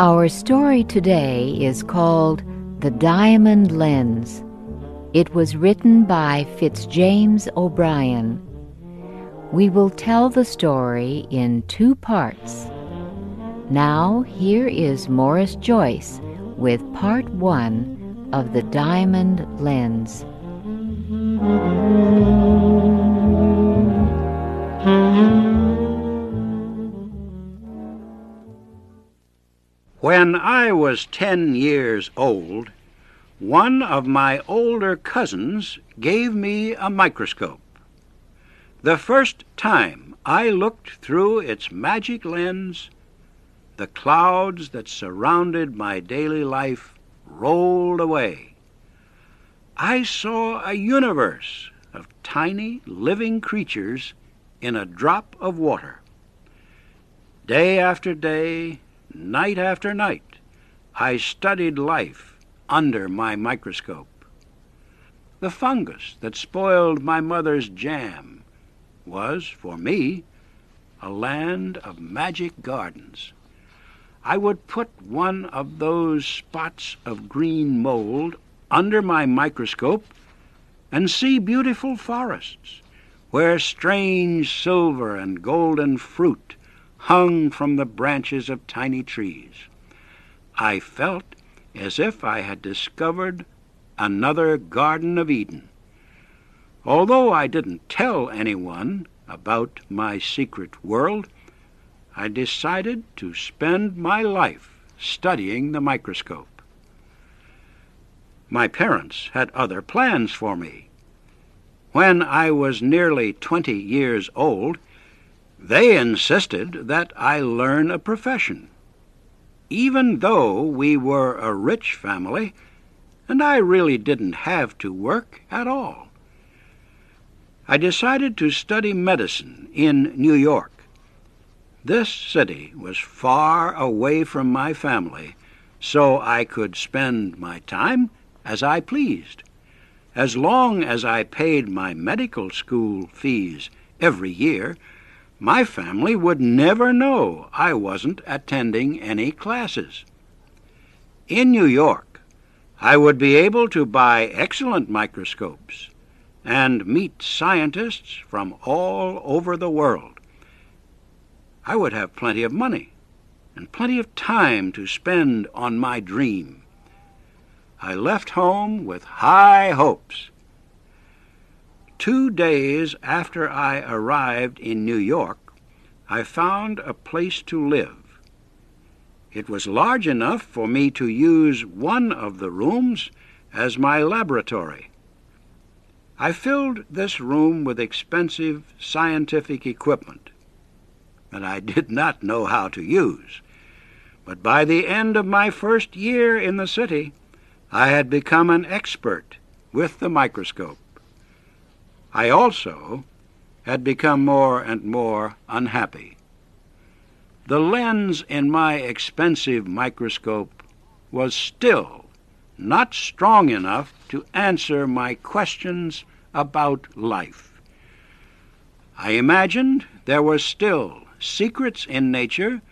Our story today is called The Diamond Lens. It was written by Fitzjames O'Brien. We will tell the story in two parts. Now, here is Maurice Joyce with part one of The Diamond Lens. When I was ten years old, one of my older cousins gave me a microscope. The first time I looked through its magic lens, the clouds that surrounded my daily life rolled away. I saw a universe of tiny living creatures in a drop of water. Day after day, night after night, I studied life under my microscope. The fungus that spoiled my mother's jam was, for me, a land of magic gardens. I would put one of those spots of green mold under my microscope and see beautiful forests where strange silver and golden fruit hung from the branches of tiny trees. I felt as if I had discovered another Garden of Eden. Although I didn't tell anyone about my secret world, I decided to spend my life studying the microscope. My parents had other plans for me. When I was nearly twenty years old, they insisted that I learn a profession. Even though we were a rich family, and I really didn't have to work at all. I decided to study medicine in New York. This city was far away from my family, so I could spend my time as I pleased. As long as I paid my medical school fees every year, my family would never know I wasn't attending any classes. In New York, I would be able to buy excellent microscopes and meet scientists from all over the world. I would have plenty of money and plenty of time to spend on my dream. I left home with high hopes. Two days after I arrived in New York, I found a place to live. It was large enough for me to use one of the rooms as my laboratory. I filled this room with expensive scientific equipment that I did not know how to use. But by the end of my first year in the city, I had become an expert with the microscope. I also had become more and more unhappy. The lens in my expensive microscope was still not strong enough to answer my questions about life. I imagined there were still secrets in nature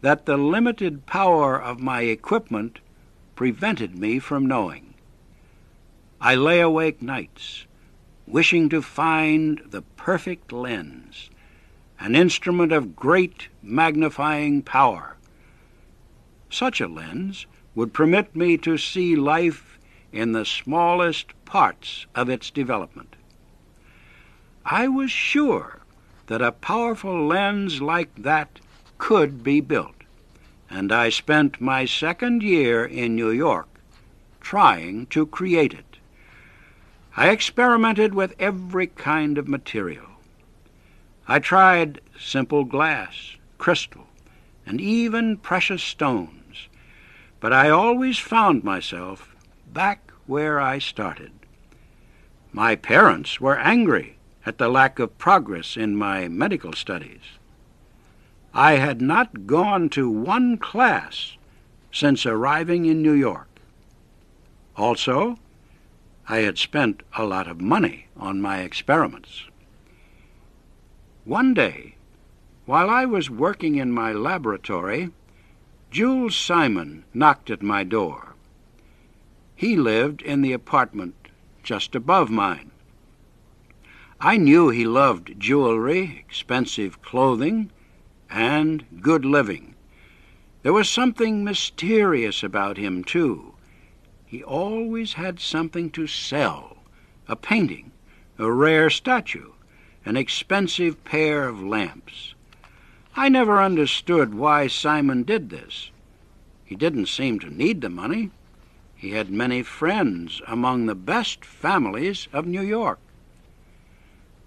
that the limited power of my equipment prevented me from knowing. I lay awake nights wishing to find the perfect lens, an instrument of great magnifying power. Such a lens would permit me to see life in the smallest parts of its development. I was sure that a powerful lens like that could be built, and I spent my second year in New York trying to create it. I experimented with every kind of material. I tried simple glass, crystal, and even precious stones, but I always found myself back where I started. My parents were angry at the lack of progress in my medical studies. I had not gone to one class since arriving in New York. Also, I had spent a lot of money on my experiments. One day, while I was working in my laboratory, Jules Simon knocked at my door. He lived in the apartment just above mine. I knew he loved jewelry, expensive clothing, and good living. There was something mysterious about him, too. He always had something to sell a painting, a rare statue, an expensive pair of lamps. I never understood why Simon did this. He didn't seem to need the money. He had many friends among the best families of New York.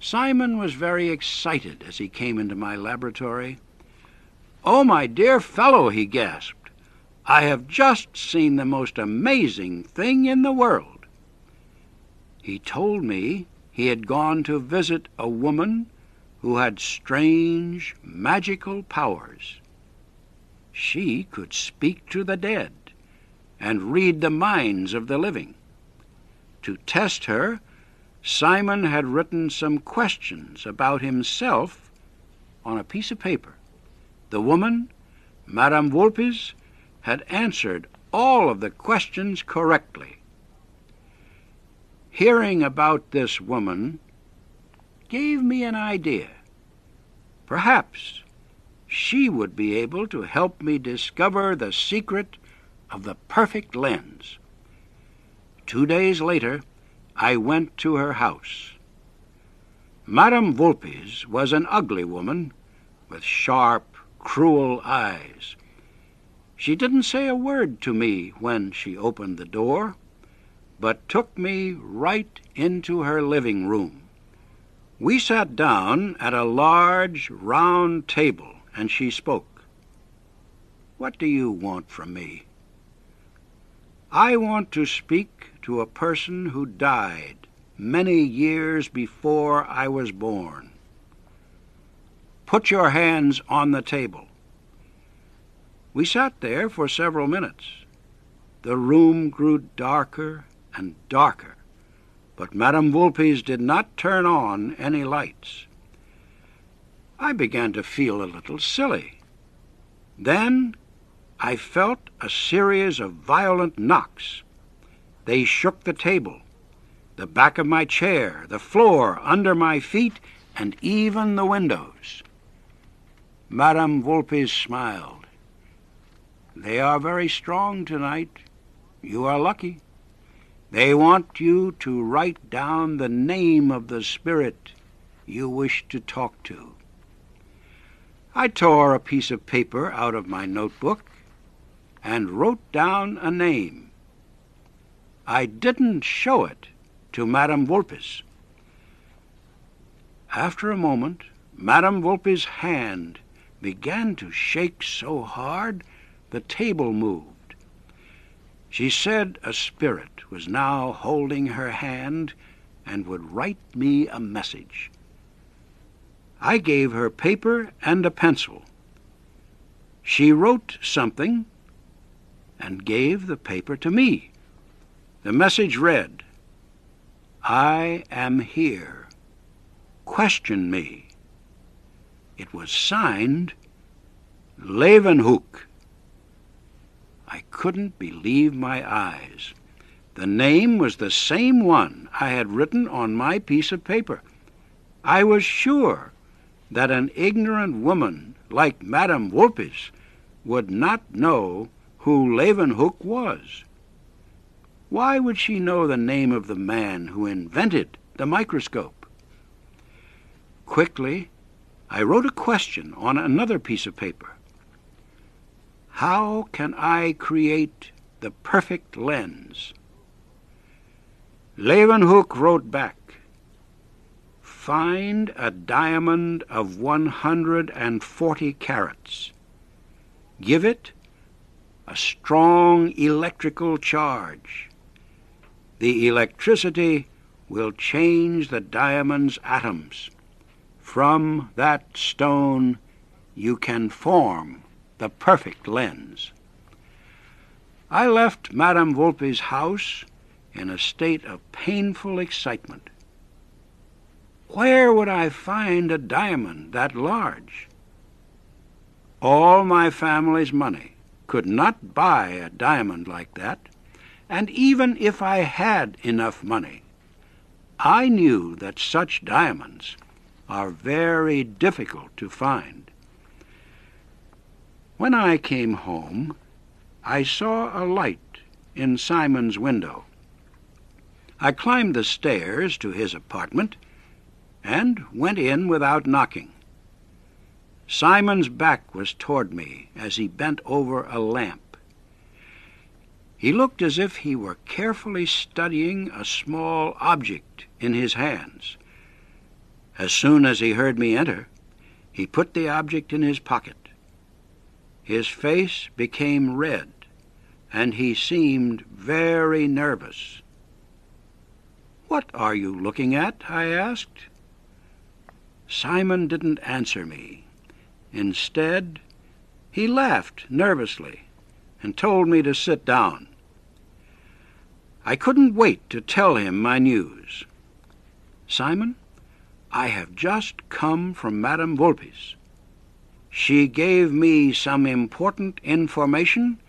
Simon was very excited as he came into my laboratory. Oh, my dear fellow, he gasped, I have just seen the most amazing thing in the world. He told me he had gone to visit a woman who had strange, magical powers. She could speak to the dead and read the minds of the living. To test her, Simon had written some questions about himself on a piece of paper. The woman, Madame Vulpes, had answered all of the questions correctly. Hearing about this woman gave me an idea. Perhaps she would be able to help me discover the secret of the perfect lens. Two days later, I went to her house. Madame Vulpes was an ugly woman with sharp, cruel eyes. She didn't say a word to me when she opened the door, but took me right into her living room. We sat down at a large, round table, and she spoke. What do you want from me? I want to speak to a person who died many years before I was born. Put your hands on the table. We sat there for several minutes. The room grew darker and darker, but Madame Vulpes did not turn on any lights. I began to feel a little silly. Then I felt a series of violent knocks. They shook the table, the back of my chair, the floor under my feet, and even the windows. Madame Vulpes smiled. They are very strong tonight. You are lucky. They want you to write down the name of the spirit you wish to talk to. I tore a piece of paper out of my notebook and wrote down a name. I didn't show it to Madame Vulpes. After a moment, Madame Vulpes' hand began to shake so hard the table moved. She said a spirit was now holding her hand and would write me a message. I gave her paper and a pencil. She wrote something and gave the paper to me. The message read, I am here. Question me. It was signed Leeuwenhoek. I couldn't believe my eyes. The name was the same one I had written on my piece of paper. I was sure that an ignorant woman like Madame Vulpes would not know who Leeuwenhoek was. Why would she know the name of the man who invented the microscope? Quickly, I wrote a question on another piece of paper. How can I create the perfect lens? Leeuwenhoek wrote back, Find a diamond of 140 carats. Give it a strong electrical charge. The electricity will change the diamond's atoms. From that stone you can form the perfect lens. I left Madame Vulpes' house in a state of painful excitement. Where would I find a diamond that large? All my family's money could not buy a diamond like that, and even if I had enough money, I knew that such diamonds are very difficult to find. When I came home, I saw a light in Simon's window. I climbed the stairs to his apartment and went in without knocking. Simon's back was toward me as he bent over a lamp. He looked as if he were carefully studying a small object in his hands. As soon as he heard me enter, he put the object in his pocket. His face became red, and he seemed very nervous. What are you looking at? I asked. Simon didn't answer me. Instead, he laughed nervously and told me to sit down. I couldn't wait to tell him my news. Simon, I have just come from Madame Vulpes. She gave me some important information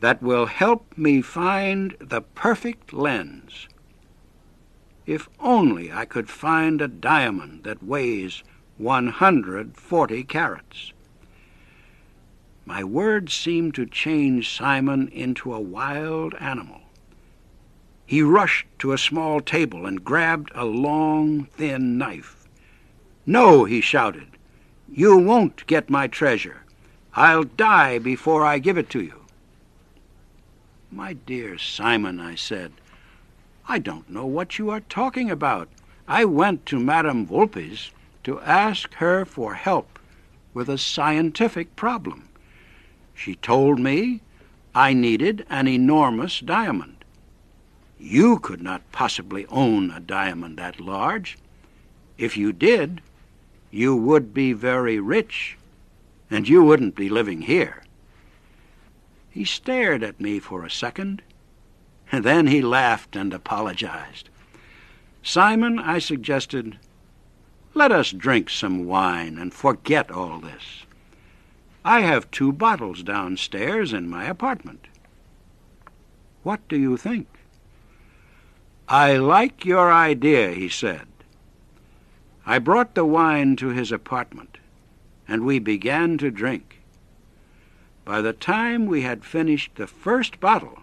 that will help me find the perfect lens. If only I could find a diamond that weighs 140 carats. My words seemed to change Simon into a wild animal. He rushed to a small table and grabbed a long, thin knife. No, he shouted, you won't get my treasure. I'll die before I give it to you. My dear Simon, I said, I don't know what you are talking about. I went to Madame Vulpes to ask her for help with a scientific problem. She told me I needed an enormous diamond. You could not possibly own a diamond that large. If you did, you would be very rich, and you wouldn't be living here. He stared at me for a second, and then he laughed and apologized. Simon, I suggested, let us drink some wine and forget all this. I have two bottles downstairs in my apartment. What do you think? I like your idea, he said. I brought the wine to his apartment, and we began to drink. By the time we had finished the first bottle,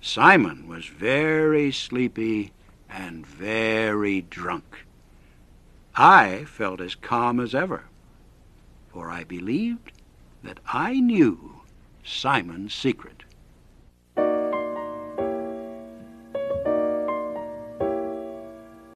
Simon was very sleepy and very drunk. I felt as calm as ever, for I believed that I knew Simon's secret.